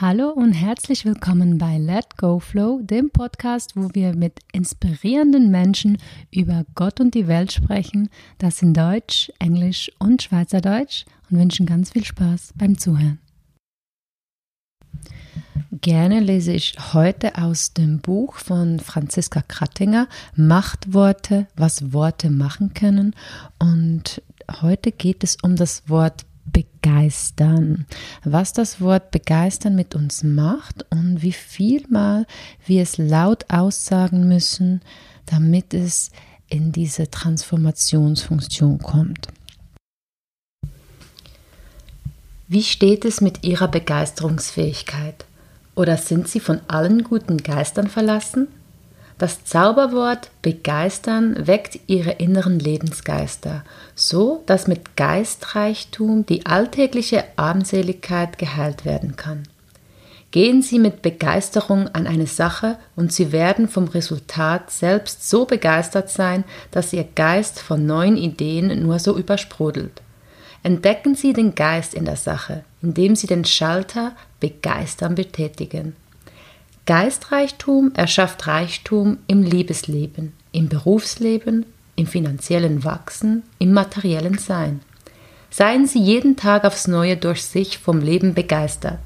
Hallo und herzlich willkommen bei Let Go Flow, dem Podcast, wo wir mit inspirierenden Menschen über Gott und die Welt sprechen, das in Deutsch, Englisch und Schweizerdeutsch und wünschen ganz viel Spaß beim Zuhören. Gerne lese ich heute aus dem Buch von Franziska Krattinger Machtworte, was Worte machen können und heute geht es um das Wort begeistern. Was das Wort begeistern mit uns macht und wie viel Mal wir es laut aussagen müssen, damit es in diese Transformationsfunktion kommt. Wie steht es mit Ihrer Begeisterungsfähigkeit? Oder sind Sie von allen guten Geistern verlassen? Das Zauberwort begeistern weckt ihre inneren Lebensgeister, so dass mit Geistreichtum die alltägliche Armseligkeit geheilt werden kann. Gehen Sie mit Begeisterung an eine Sache und Sie werden vom Resultat selbst so begeistert sein, dass Ihr Geist von neuen Ideen nur so übersprudelt. Entdecken Sie den Geist in der Sache, indem Sie den Schalter begeistern betätigen. Geistreichtum erschafft Reichtum im Liebesleben, im Berufsleben, im finanziellen Wachsen, im materiellen Sein. Seien Sie jeden Tag aufs Neue durch sich vom Leben begeistert.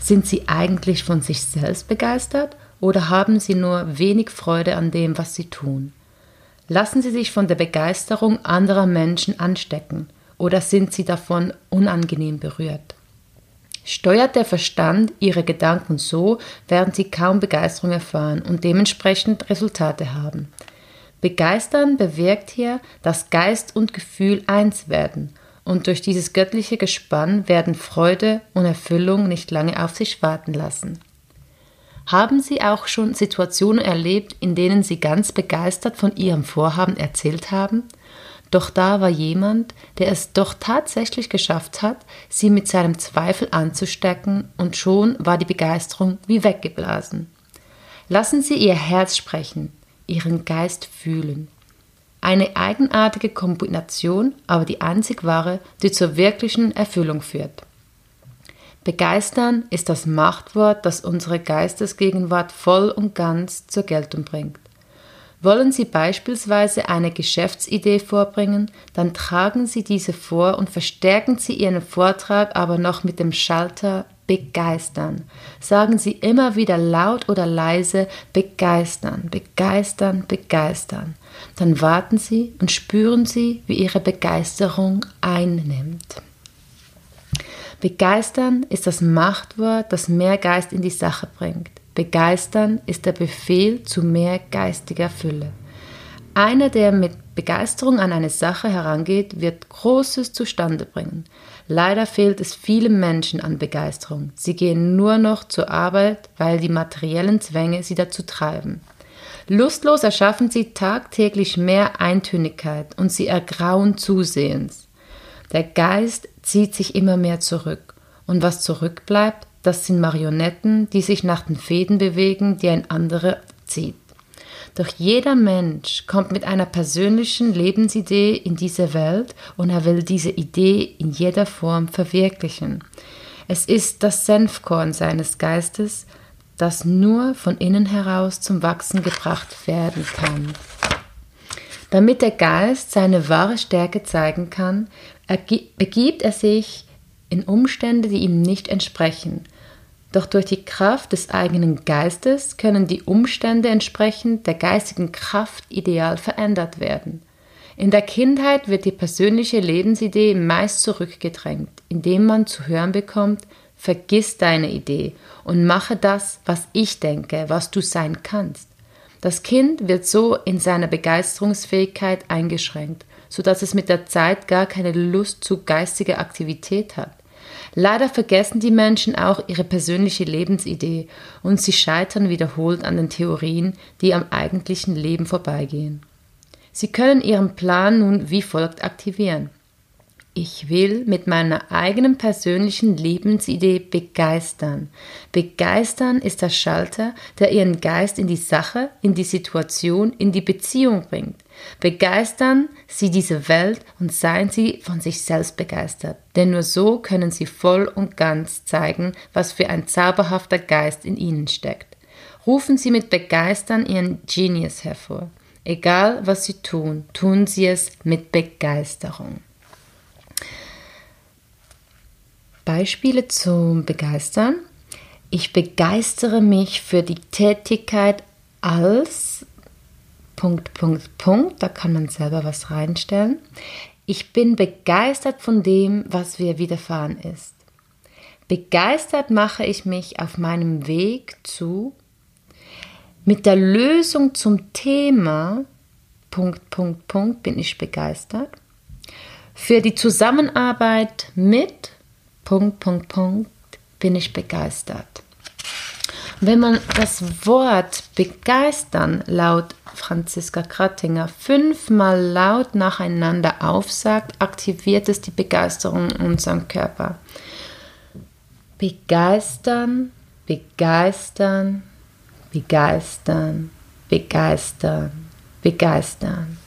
Sind Sie eigentlich von sich selbst begeistert oder haben Sie nur wenig Freude an dem, was Sie tun? Lassen Sie sich von der Begeisterung anderer Menschen anstecken oder sind Sie davon unangenehm berührt? Steuert der Verstand Ihre Gedanken so, werden Sie kaum Begeisterung erfahren und dementsprechend Resultate haben. Begeistern bewirkt hier, dass Geist und Gefühl eins werden, und durch dieses göttliche Gespann werden Freude und Erfüllung nicht lange auf sich warten lassen. Haben Sie auch schon Situationen erlebt, in denen Sie ganz begeistert von Ihrem Vorhaben erzählt haben? Doch da war jemand, der es doch tatsächlich geschafft hat, sie mit seinem Zweifel anzustecken, und schon war die Begeisterung wie weggeblasen. Lassen Sie Ihr Herz sprechen, Ihren Geist fühlen. Eine eigenartige Kombination, aber die einzig wahre, die zur wirklichen Erfüllung führt. Begeistern ist das Machtwort, das unsere Geistesgegenwart voll und ganz zur Geltung bringt. Wollen Sie beispielsweise eine Geschäftsidee vorbringen, dann tragen Sie diese vor und verstärken Sie Ihren Vortrag aber noch mit dem Schalter begeistern. Sagen Sie immer wieder laut oder leise begeistern, begeistern, begeistern. Dann warten Sie und spüren Sie, wie Ihre Begeisterung einnimmt. Begeistern ist das Machtwort, das mehr Geist in die Sache bringt. Begeistern ist der Befehl zu mehr geistiger Fülle. Einer, der mit Begeisterung an eine Sache herangeht, wird Großes zustande bringen. Leider fehlt es vielen Menschen an Begeisterung. Sie gehen nur noch zur Arbeit, weil die materiellen Zwänge sie dazu treiben. Lustlos erschaffen sie tagtäglich mehr Eintönigkeit und sie ergrauen zusehends. Der Geist zieht sich immer mehr zurück und was zurückbleibt, das sind Marionetten, die sich nach den Fäden bewegen, die ein anderer zieht. Doch jeder Mensch kommt mit einer persönlichen Lebensidee in diese Welt und er will diese Idee in jeder Form verwirklichen. Es ist das Senfkorn seines Geistes, das nur von innen heraus zum Wachsen gebracht werden kann. Damit der Geist seine wahre Stärke zeigen kann, begibt er sich in Umstände, die ihm nicht entsprechen, doch durch die Kraft des eigenen Geistes können die Umstände entsprechend der geistigen Kraft ideal verändert werden. In der Kindheit wird die persönliche Lebensidee meist zurückgedrängt, indem man zu hören bekommt, vergiss deine Idee und mache das, was ich denke, was du sein kannst. Das Kind wird so in seiner Begeisterungsfähigkeit eingeschränkt, sodass es mit der Zeit gar keine Lust zu geistiger Aktivität hat. Leider vergessen die Menschen auch ihre persönliche Lebensidee und sie scheitern wiederholt an den Theorien, die am eigentlichen Leben vorbeigehen. Sie können ihren Plan nun wie folgt aktivieren. Ich will mit meiner eigenen persönlichen Lebensidee begeistern. Begeistern ist der Schalter, der Ihren Geist in die Sache, in die Situation, in die Beziehung bringt. Begeistern Sie diese Welt und seien Sie von sich selbst begeistert, denn nur so können Sie voll und ganz zeigen, was für ein zauberhafter Geist in Ihnen steckt. Rufen Sie mit Begeistern Ihren Genius hervor. Egal was Sie tun, tun Sie es mit Begeisterung. Beispiele zum Begeistern. Ich begeistere mich für die Tätigkeit als Punkt, Punkt, Punkt. Da kann man selber was reinstellen. Ich bin begeistert von dem, was mir widerfahren ist. Begeistert mache ich mich auf meinem Weg zu mit der Lösung zum Thema Punkt, Punkt, Punkt bin ich begeistert. Für die Zusammenarbeit mit Punkt, Punkt, Punkt bin ich begeistert. Wenn man das Wort begeistern laut Franziska Krattinger fünfmal laut nacheinander aufsagt, aktiviert es die Begeisterung in unserem Körper. Begeistern, begeistern, begeistern, begeistern, begeistern.